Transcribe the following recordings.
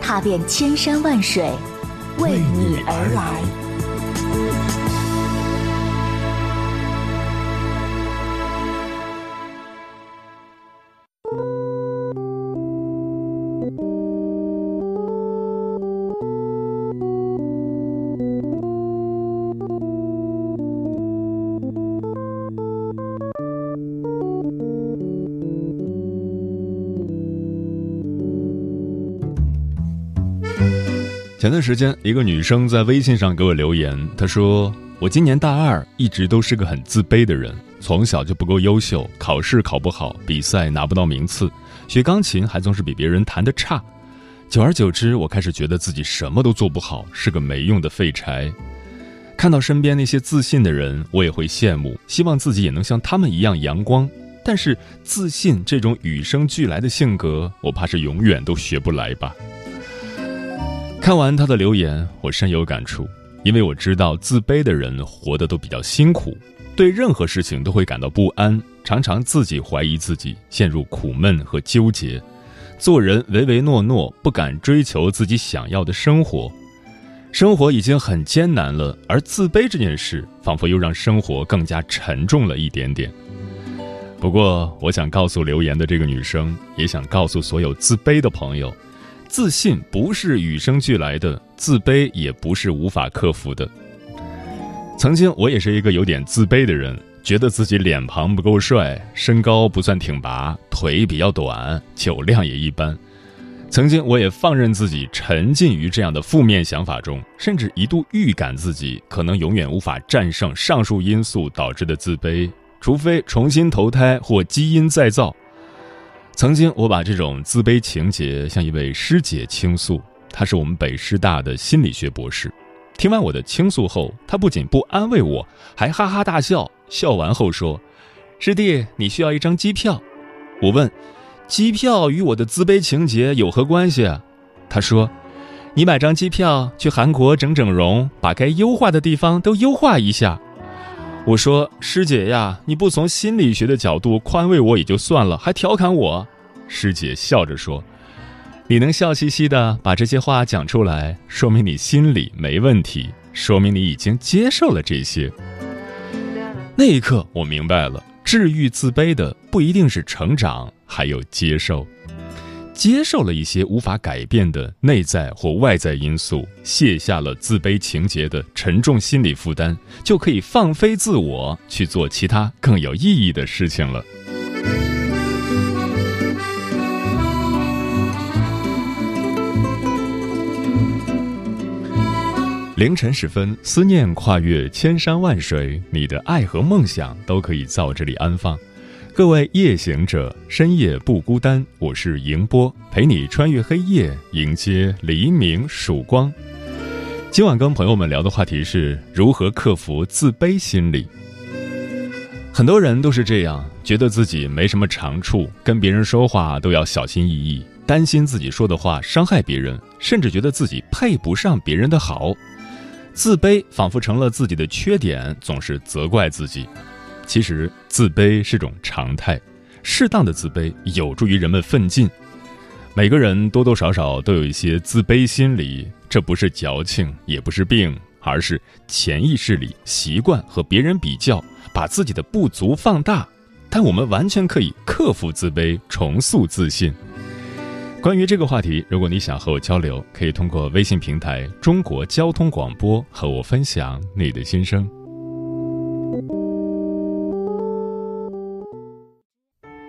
踏遍千山万水，为你而来。前段时间，一个女生在微信上给我留言，她说：“我今年大二，一直都是个很自卑的人，从小就不够优秀，考试考不好，比赛拿不到名次，学钢琴还总是比别人弹得差。久而久之，我开始觉得自己什么都做不好，是个没用的废柴。看到身边那些自信的人，我也会羡慕，希望自己也能像他们一样阳光。但是，自信这种与生俱来的性格，我怕是永远都学不来吧。”看完他的留言，我深有感触，因为我知道自卑的人活得都比较辛苦，对任何事情都会感到不安，常常自己怀疑自己，陷入苦闷和纠结，做人唯唯诺诺，不敢追求自己想要的生活，生活已经很艰难了，而自卑这件事仿佛又让生活更加沉重了一点点。不过，我想告诉留言的这个女生，也想告诉所有自卑的朋友。自信不是与生俱来的，自卑也不是无法克服的。曾经我也是一个有点自卑的人，觉得自己脸庞不够帅，身高不算挺拔，腿比较短，酒量也一般。曾经我也放任自己沉浸于这样的负面想法中，甚至一度预感自己可能永远无法战胜上述因素导致的自卑，除非重新投胎或基因再造。曾经，我把这种自卑情节向一位师姐倾诉，她是我们北师大的心理学博士。听完我的倾诉后，她不仅不安慰我，还哈哈大笑。笑完后说：“师弟，你需要一张机票。”我问：“机票与我的自卑情节有何关系？”啊他说：“你买张机票去韩国整整容，把该优化的地方都优化一下。”我说：“师姐呀，你不从心理学的角度宽慰我也就算了，还调侃我。”师姐笑着说：“你能笑嘻嘻的把这些话讲出来，说明你心里没问题，说明你已经接受了这些。”那一刻，我明白了，治愈自卑的不一定是成长，还有接受。接受了一些无法改变的内在或外在因素，卸下了自卑情节的沉重心理负担，就可以放飞自我去做其他更有意义的事情了。凌晨时分，思念跨越千山万水，你的爱和梦想都可以在这里安放。各位夜行者，深夜不孤单。我是迎波，陪你穿越黑夜，迎接黎明曙光。今晚跟朋友们聊的话题是如何克服自卑心理。很多人都是这样，觉得自己没什么长处，跟别人说话都要小心翼翼，担心自己说的话伤害别人，甚至觉得自己配不上别人的好。自卑仿佛成了自己的缺点，总是责怪自己。其实，自卑是种常态，适当的自卑有助于人们奋进。每个人多多少少都有一些自卑心理，这不是矫情，也不是病，而是潜意识里习惯和别人比较，把自己的不足放大。但我们完全可以克服自卑，重塑自信。关于这个话题，如果你想和我交流，可以通过微信平台“中国交通广播”和我分享你的心声。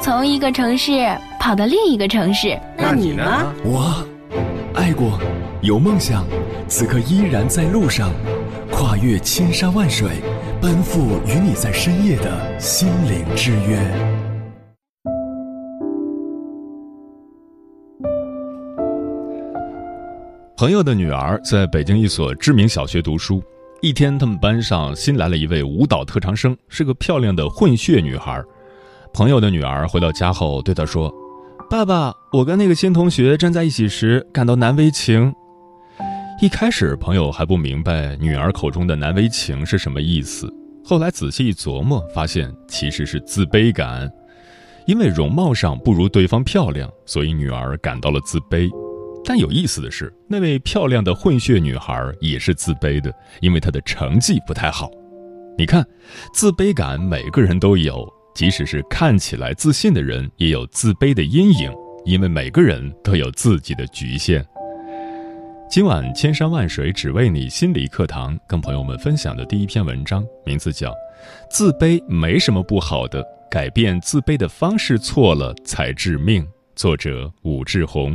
从一个城市跑到另一个城市。那你呢？我爱过，有梦想，此刻依然在路上，跨越千山万水，奔赴与你在深夜的心灵之约。朋友的女儿在北京一所知名小学读书。一天，他们班上新来了一位舞蹈特长生，是个漂亮的混血女孩。朋友的女儿回到家后对他说：“爸爸，我跟那个新同学站在一起时感到难为情。”一开始，朋友还不明白女儿口中的难为情是什么意思。后来仔细一琢磨，发现其实是自卑感，因为容貌上不如对方漂亮，所以女儿感到了自卑。但有意思的是，那位漂亮的混血女孩也是自卑的，因为她的成绩不太好。你看，自卑感每个人都有，即使是看起来自信的人，也有自卑的阴影，因为每个人都有自己的局限。今晚千山万水只为你心理课堂，跟朋友们分享的第一篇文章，名字叫《自卑没什么不好的，改变自卑的方式错了才致命》，作者武志红。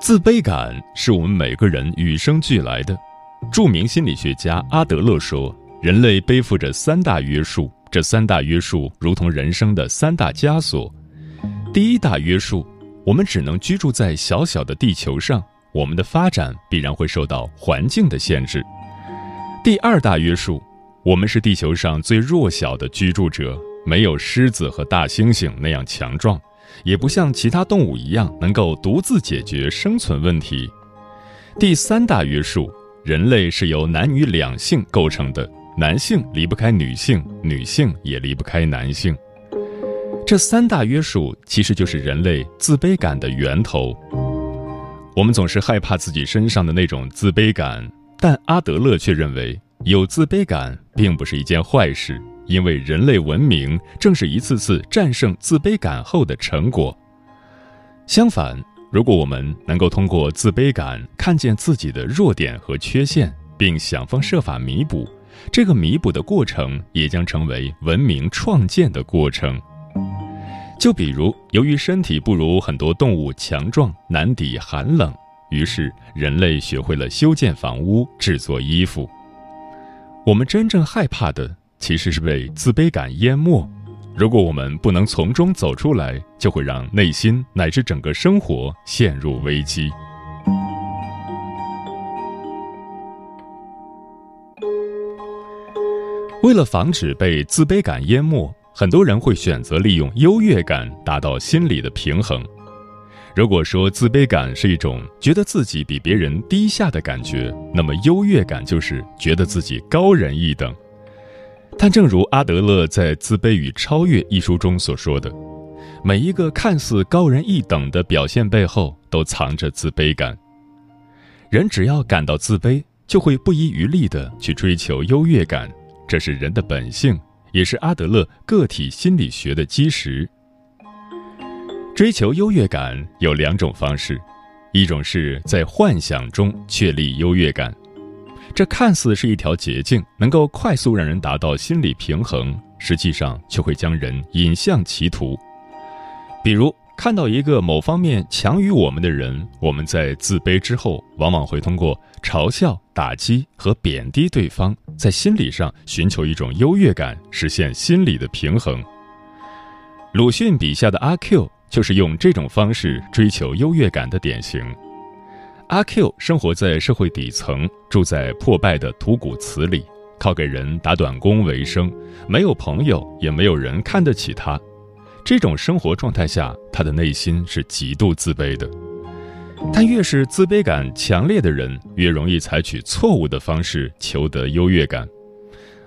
自卑感是我们每个人与生俱来的。著名心理学家阿德勒说：“人类背负着三大约束，这三大约束如同人生的三大枷锁。第一大约束，我们只能居住在小小的地球上，我们的发展必然会受到环境的限制。第二大约束，我们是地球上最弱小的居住者，没有狮子和大猩猩那样强壮。”也不像其他动物一样能够独自解决生存问题。第三大约束，人类是由男女两性构成的，男性离不开女性，女性也离不开男性。这三大约束其实就是人类自卑感的源头。我们总是害怕自己身上的那种自卑感，但阿德勒却认为，有自卑感并不是一件坏事。因为人类文明正是一次次战胜自卑感后的成果。相反，如果我们能够通过自卑感看见自己的弱点和缺陷，并想方设法弥补，这个弥补的过程也将成为文明创建的过程。就比如，由于身体不如很多动物强壮，难抵寒冷，于是人类学会了修建房屋、制作衣服。我们真正害怕的。其实是被自卑感淹没。如果我们不能从中走出来，就会让内心乃至整个生活陷入危机。为了防止被自卑感淹没，很多人会选择利用优越感达到心理的平衡。如果说自卑感是一种觉得自己比别人低下的感觉，那么优越感就是觉得自己高人一等。但正如阿德勒在《自卑与超越》一书中所说的，每一个看似高人一等的表现背后，都藏着自卑感。人只要感到自卑，就会不遗余力地去追求优越感，这是人的本性，也是阿德勒个体心理学的基石。追求优越感有两种方式，一种是在幻想中确立优越感。这看似是一条捷径，能够快速让人达到心理平衡，实际上却会将人引向歧途。比如，看到一个某方面强于我们的人，我们在自卑之后，往往会通过嘲笑、打击和贬低对方，在心理上寻求一种优越感，实现心理的平衡。鲁迅笔下的阿 Q 就是用这种方式追求优越感的典型。阿 Q 生活在社会底层，住在破败的土谷祠里，靠给人打短工为生，没有朋友，也没有人看得起他。这种生活状态下，他的内心是极度自卑的。但越是自卑感强烈的人，越容易采取错误的方式求得优越感。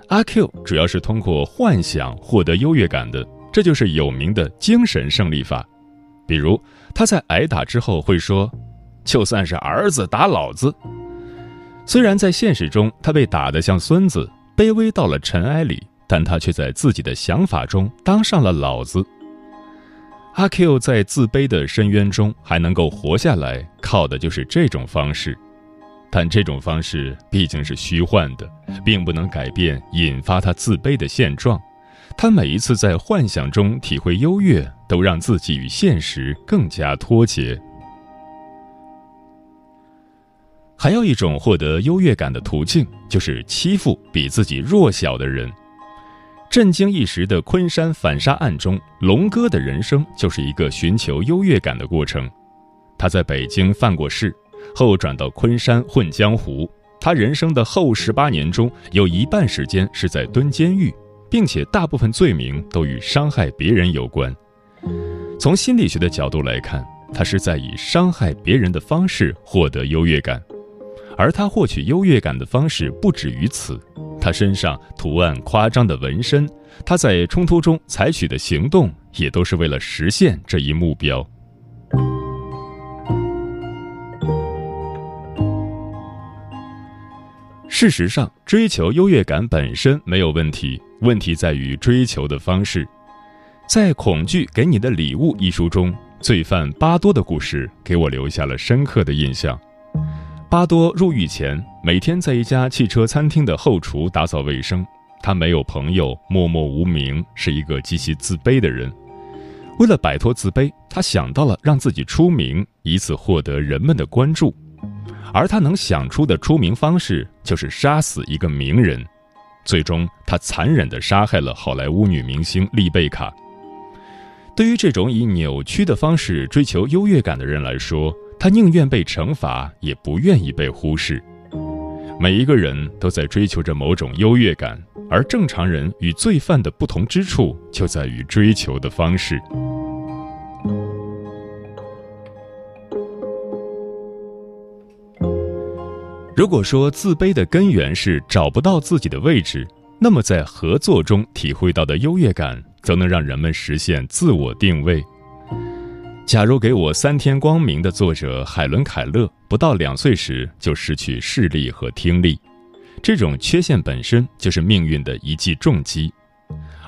阿 Q 主要是通过幻想获得优越感的，这就是有名的精神胜利法。比如，他在挨打之后会说：“就算是儿子打老子。”虽然在现实中他被打得像孙子，卑微到了尘埃里，但他却在自己的想法中当上了老子。阿 Q 在自卑的深渊中还能够活下来，靠的就是这种方式。但这种方式毕竟是虚幻的，并不能改变引发他自卑的现状。他每一次在幻想中体会优越，都让自己与现实更加脱节。还有一种获得优越感的途径，就是欺负比自己弱小的人。震惊一时的昆山反杀案中，龙哥的人生就是一个寻求优越感的过程。他在北京犯过事，后转到昆山混江湖。他人生的后十八年中，有一半时间是在蹲监狱，并且大部分罪名都与伤害别人有关。从心理学的角度来看，他是在以伤害别人的方式获得优越感，而他获取优越感的方式不止于此。他身上图案夸张的纹身，他在冲突中采取的行动，也都是为了实现这一目标。事实上，追求优越感本身没有问题，问题在于追求的方式。在《恐惧给你的礼物》一书中，罪犯巴多的故事给我留下了深刻的印象。巴多入狱前，每天在一家汽车餐厅的后厨打扫卫生。他没有朋友，默默无名，是一个极其自卑的人。为了摆脱自卑，他想到了让自己出名，以此获得人们的关注。而他能想出的出名方式，就是杀死一个名人。最终，他残忍地杀害了好莱坞女明星丽贝卡。对于这种以扭曲的方式追求优越感的人来说，他宁愿被惩罚，也不愿意被忽视。每一个人都在追求着某种优越感，而正常人与罪犯的不同之处就在于追求的方式。如果说自卑的根源是找不到自己的位置，那么在合作中体会到的优越感，则能让人们实现自我定位。假如给我三天光明的作者海伦·凯勒，不到两岁时就失去视力和听力，这种缺陷本身就是命运的一记重击，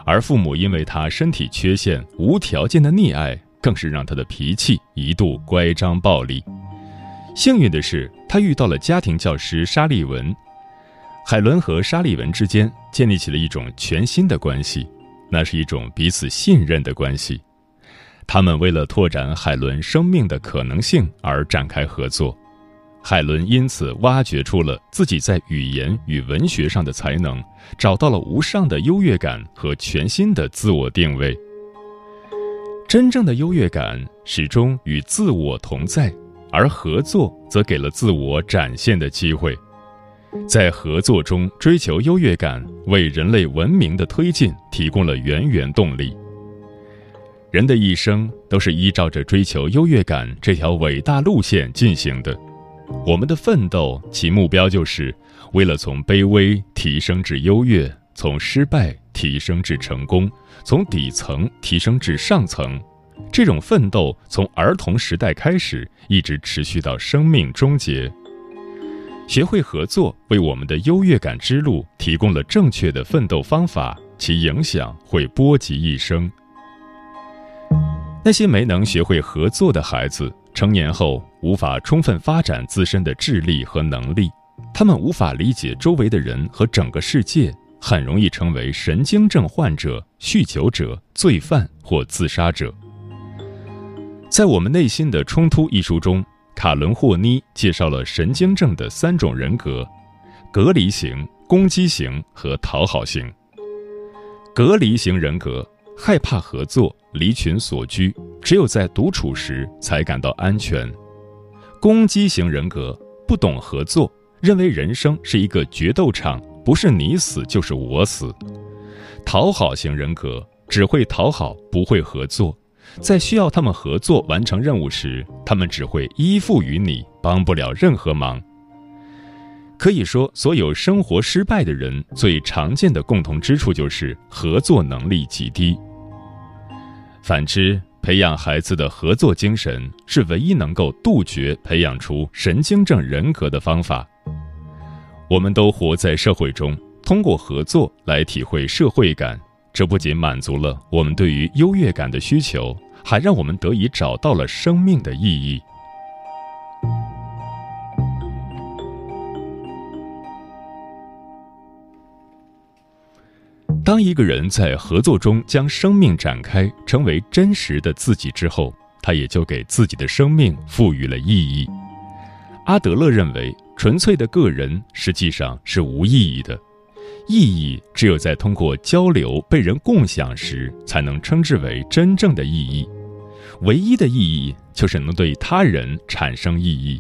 而父母因为他身体缺陷无条件的溺爱，更是让他的脾气一度乖张暴戾。幸运的是，他遇到了家庭教师沙利文，海伦和沙利文之间建立起了一种全新的关系，那是一种彼此信任的关系。他们为了拓展海伦生命的可能性而展开合作，海伦因此挖掘出了自己在语言与文学上的才能，找到了无上的优越感和全新的自我定位。真正的优越感始终与自我同在，而合作则给了自我展现的机会。在合作中追求优越感，为人类文明的推进提供了源源动力。人的一生都是依照着追求优越感这条伟大路线进行的。我们的奋斗，其目标就是为了从卑微提升至优越，从失败提升至成功，从底层提升至上层。这种奋斗从儿童时代开始，一直持续到生命终结。学会合作，为我们的优越感之路提供了正确的奋斗方法，其影响会波及一生。那些没能学会合作的孩子，成年后无法充分发展自身的智力和能力，他们无法理解周围的人和整个世界，很容易成为神经症患者、酗酒者、罪犯或自杀者。在我们内心的冲突一书中，卡伦·霍妮介绍了神经症的三种人格：隔离型、攻击型和讨好型。隔离型人格。害怕合作，离群索居，只有在独处时才感到安全。攻击型人格不懂合作，认为人生是一个决斗场，不是你死就是我死。讨好型人格只会讨好，不会合作，在需要他们合作完成任务时，他们只会依附于你，帮不了任何忙。可以说，所有生活失败的人最常见的共同之处就是合作能力极低。反之，培养孩子的合作精神是唯一能够杜绝培养出神经症人格的方法。我们都活在社会中，通过合作来体会社会感，这不仅满足了我们对于优越感的需求，还让我们得以找到了生命的意义。当一个人在合作中将生命展开，成为真实的自己之后，他也就给自己的生命赋予了意义。阿德勒认为，纯粹的个人实际上是无意义的，意义只有在通过交流被人共享时，才能称之为真正的意义。唯一的意义就是能对他人产生意义。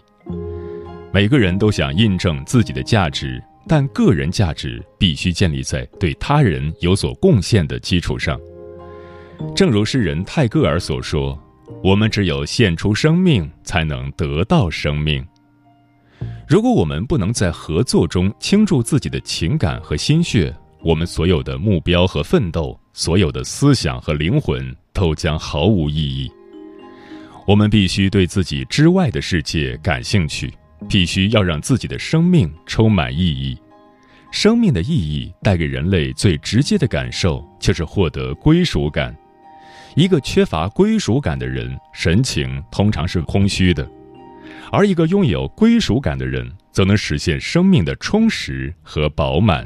每个人都想印证自己的价值。但个人价值必须建立在对他人有所贡献的基础上。正如诗人泰戈尔所说：“我们只有献出生命，才能得到生命。”如果我们不能在合作中倾注自己的情感和心血，我们所有的目标和奋斗，所有的思想和灵魂，都将毫无意义。我们必须对自己之外的世界感兴趣。必须要让自己的生命充满意义。生命的意义带给人类最直接的感受就是获得归属感。一个缺乏归属感的人，神情通常是空虚的；而一个拥有归属感的人，则能实现生命的充实和饱满。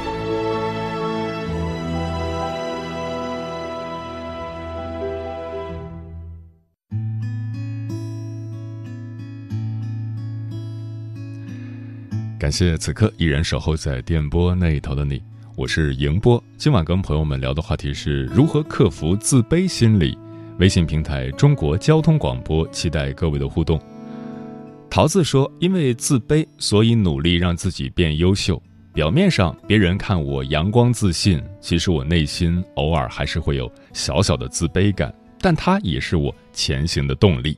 感谢此刻依然守候在电波那一头的你，我是迎波。今晚跟朋友们聊的话题是如何克服自卑心理。微信平台中国交通广播，期待各位的互动。桃子说：“因为自卑，所以努力让自己变优秀。表面上别人看我阳光自信，其实我内心偶尔还是会有小小的自卑感，但它也是我前行的动力。”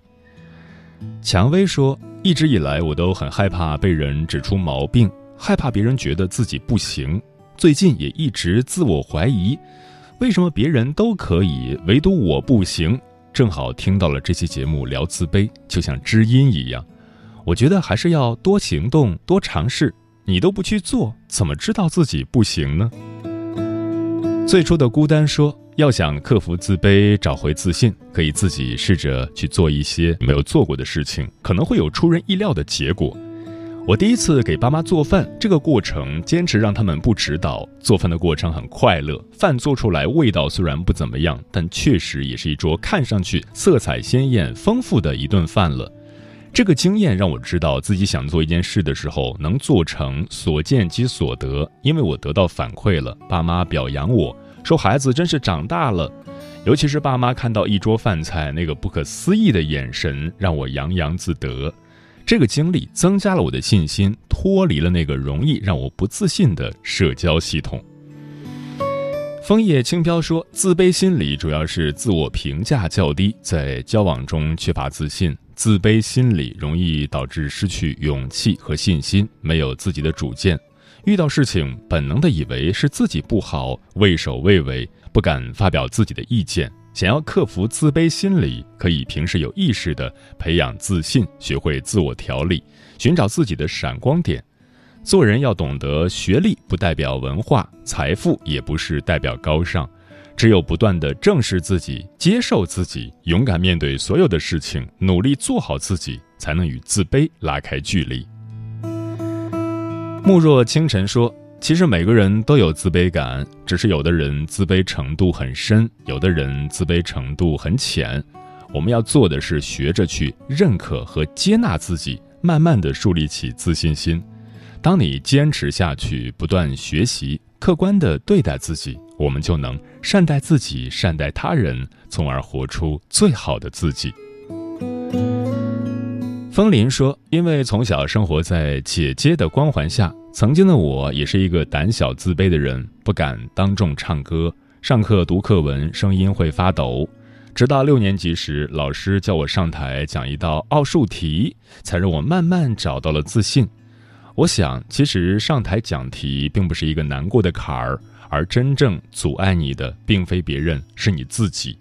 蔷薇说。一直以来，我都很害怕被人指出毛病，害怕别人觉得自己不行。最近也一直自我怀疑，为什么别人都可以，唯独我不行？正好听到了这期节目聊自卑，就像知音一样。我觉得还是要多行动，多尝试。你都不去做，怎么知道自己不行呢？最初的孤单说。要想克服自卑，找回自信，可以自己试着去做一些没有做过的事情，可能会有出人意料的结果。我第一次给爸妈做饭，这个过程坚持让他们不指导。做饭的过程很快乐，饭做出来味道虽然不怎么样，但确实也是一桌看上去色彩鲜艳、丰富的一顿饭了。这个经验让我知道自己想做一件事的时候能做成，所见即所得，因为我得到反馈了，爸妈表扬我。说孩子真是长大了，尤其是爸妈看到一桌饭菜那个不可思议的眼神，让我洋洋自得。这个经历增加了我的信心，脱离了那个容易让我不自信的社交系统。枫叶轻飘说，自卑心理主要是自我评价较低，在交往中缺乏自信。自卑心理容易导致失去勇气和信心，没有自己的主见。遇到事情，本能的以为是自己不好，畏首畏尾，不敢发表自己的意见。想要克服自卑心理，可以平时有意识的培养自信，学会自我调理，寻找自己的闪光点。做人要懂得，学历不代表文化，财富也不是代表高尚。只有不断的正视自己，接受自己，勇敢面对所有的事情，努力做好自己，才能与自卑拉开距离。慕若清晨说：“其实每个人都有自卑感，只是有的人自卑程度很深，有的人自卑程度很浅。我们要做的是学着去认可和接纳自己，慢慢的树立起自信心。当你坚持下去，不断学习，客观的对待自己，我们就能善待自己，善待他人，从而活出最好的自己。风林说：“因为从小生活在姐姐的光环下，曾经的我也是一个胆小自卑的人，不敢当众唱歌，上课读课文声音会发抖。直到六年级时，老师叫我上台讲一道奥数题，才让我慢慢找到了自信。我想，其实上台讲题并不是一个难过的坎儿，而真正阻碍你的，并非别人，是你自己。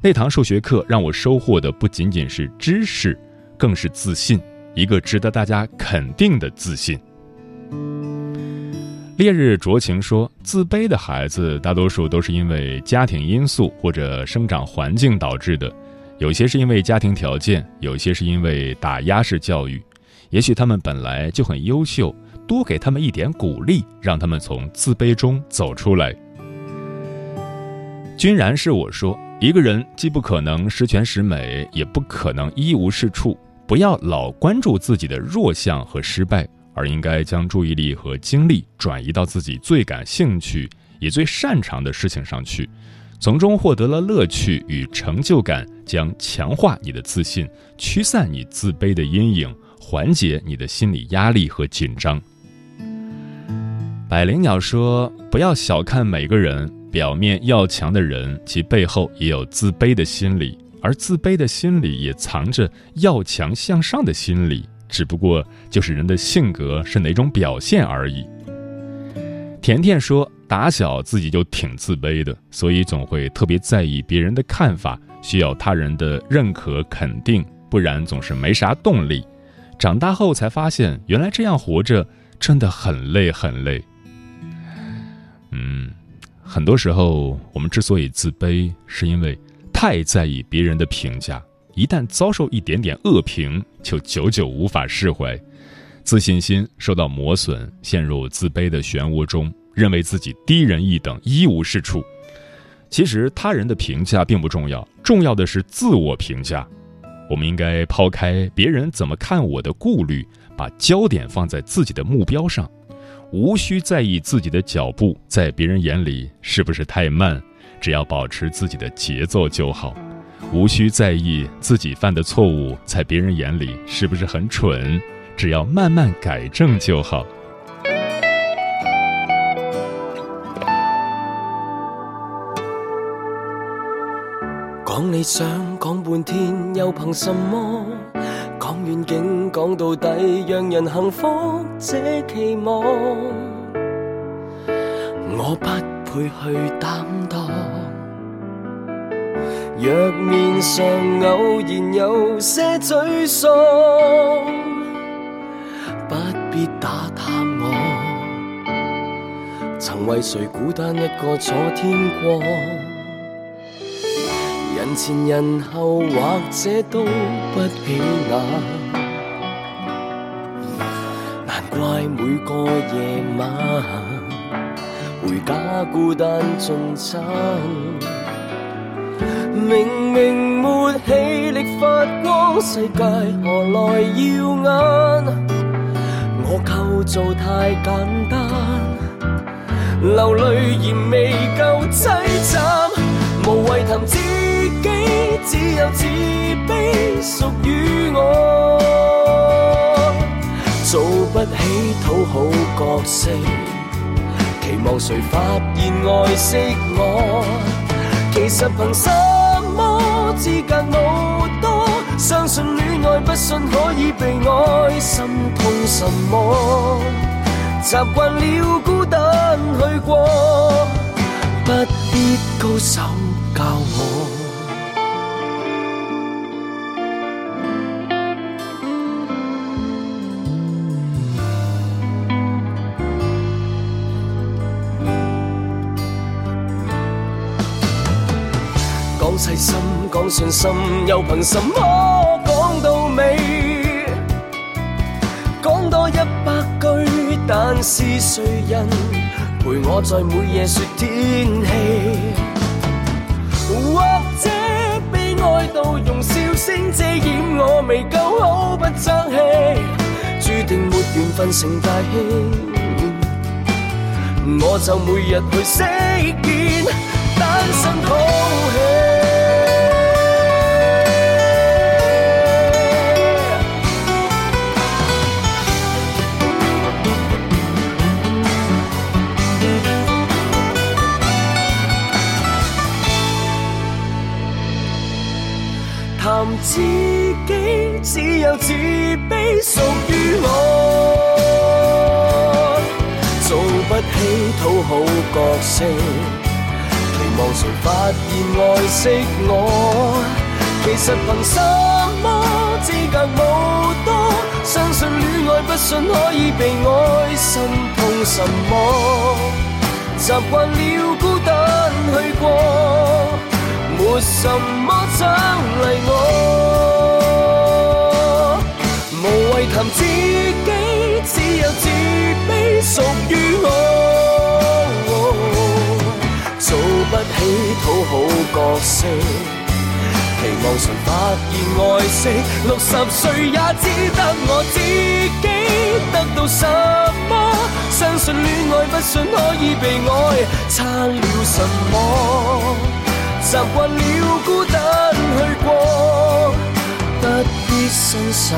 那堂数学课让我收获的不仅仅是知识。”更是自信，一个值得大家肯定的自信。烈日灼情说：“自卑的孩子大多数都是因为家庭因素或者生长环境导致的，有些是因为家庭条件，有些是因为打压式教育。也许他们本来就很优秀，多给他们一点鼓励，让他们从自卑中走出来。”君然是我说：“一个人既不可能十全十美，也不可能一无是处。”不要老关注自己的弱项和失败，而应该将注意力和精力转移到自己最感兴趣也最擅长的事情上去，从中获得了乐趣与成就感，将强化你的自信，驱散你自卑的阴影，缓解你的心理压力和紧张。百灵鸟说：“不要小看每个人，表面要强的人，其背后也有自卑的心理。”而自卑的心里也藏着要强向上的心理，只不过就是人的性格是哪种表现而已。甜甜说，打小自己就挺自卑的，所以总会特别在意别人的看法，需要他人的认可肯定，不然总是没啥动力。长大后才发现，原来这样活着真的很累很累。嗯，很多时候我们之所以自卑，是因为。太在意别人的评价，一旦遭受一点点恶评，就久久无法释怀，自信心受到磨损，陷入自卑的漩涡中，认为自己低人一等，一无是处。其实他人的评价并不重要，重要的是自我评价。我们应该抛开别人怎么看我的顾虑，把焦点放在自己的目标上，无需在意自己的脚步在别人眼里是不是太慢。只要保持自己的节奏就好，无需在意自己犯的错误在别人眼里是不是很蠢，只要慢慢改正就好。讲理想讲半天，又凭什么？讲远景讲到底，让人幸福这期望，我不配去担。若面上偶然有些沮丧，不必打探我，曾为谁孤单一个坐天光？人前人后或者都不起眼，难怪每个夜晚回家孤单进餐。明明没气力发光，世界何来耀眼？我构造太简单，流泪嫌未够凄惨，无谓谈自己，只有自卑属于我。做不起讨好角色，期望谁发现爱惜我？其实凭心？之间无多，相信恋爱不信可以被爱，心痛什么？习惯了孤单去过，不必高手教我。讲信心，又凭什么讲到尾？讲多一百句，但是谁人陪我在每夜说天气？或者悲哀到用笑声遮掩我未够好不争气，注定没缘分成大器。我就每日去饰演色，期望谁发现爱惜我？其实凭什么资格无多？相信恋爱不信可以被爱，心痛什么？习惯了孤单去过，没什么奖励我。无谓谈自好角色，期望常發現愛惜。六十歲也只得我自己得到什麼？相信戀愛不信可以被愛，差了什麼？習慣了孤單去過，不必伸手。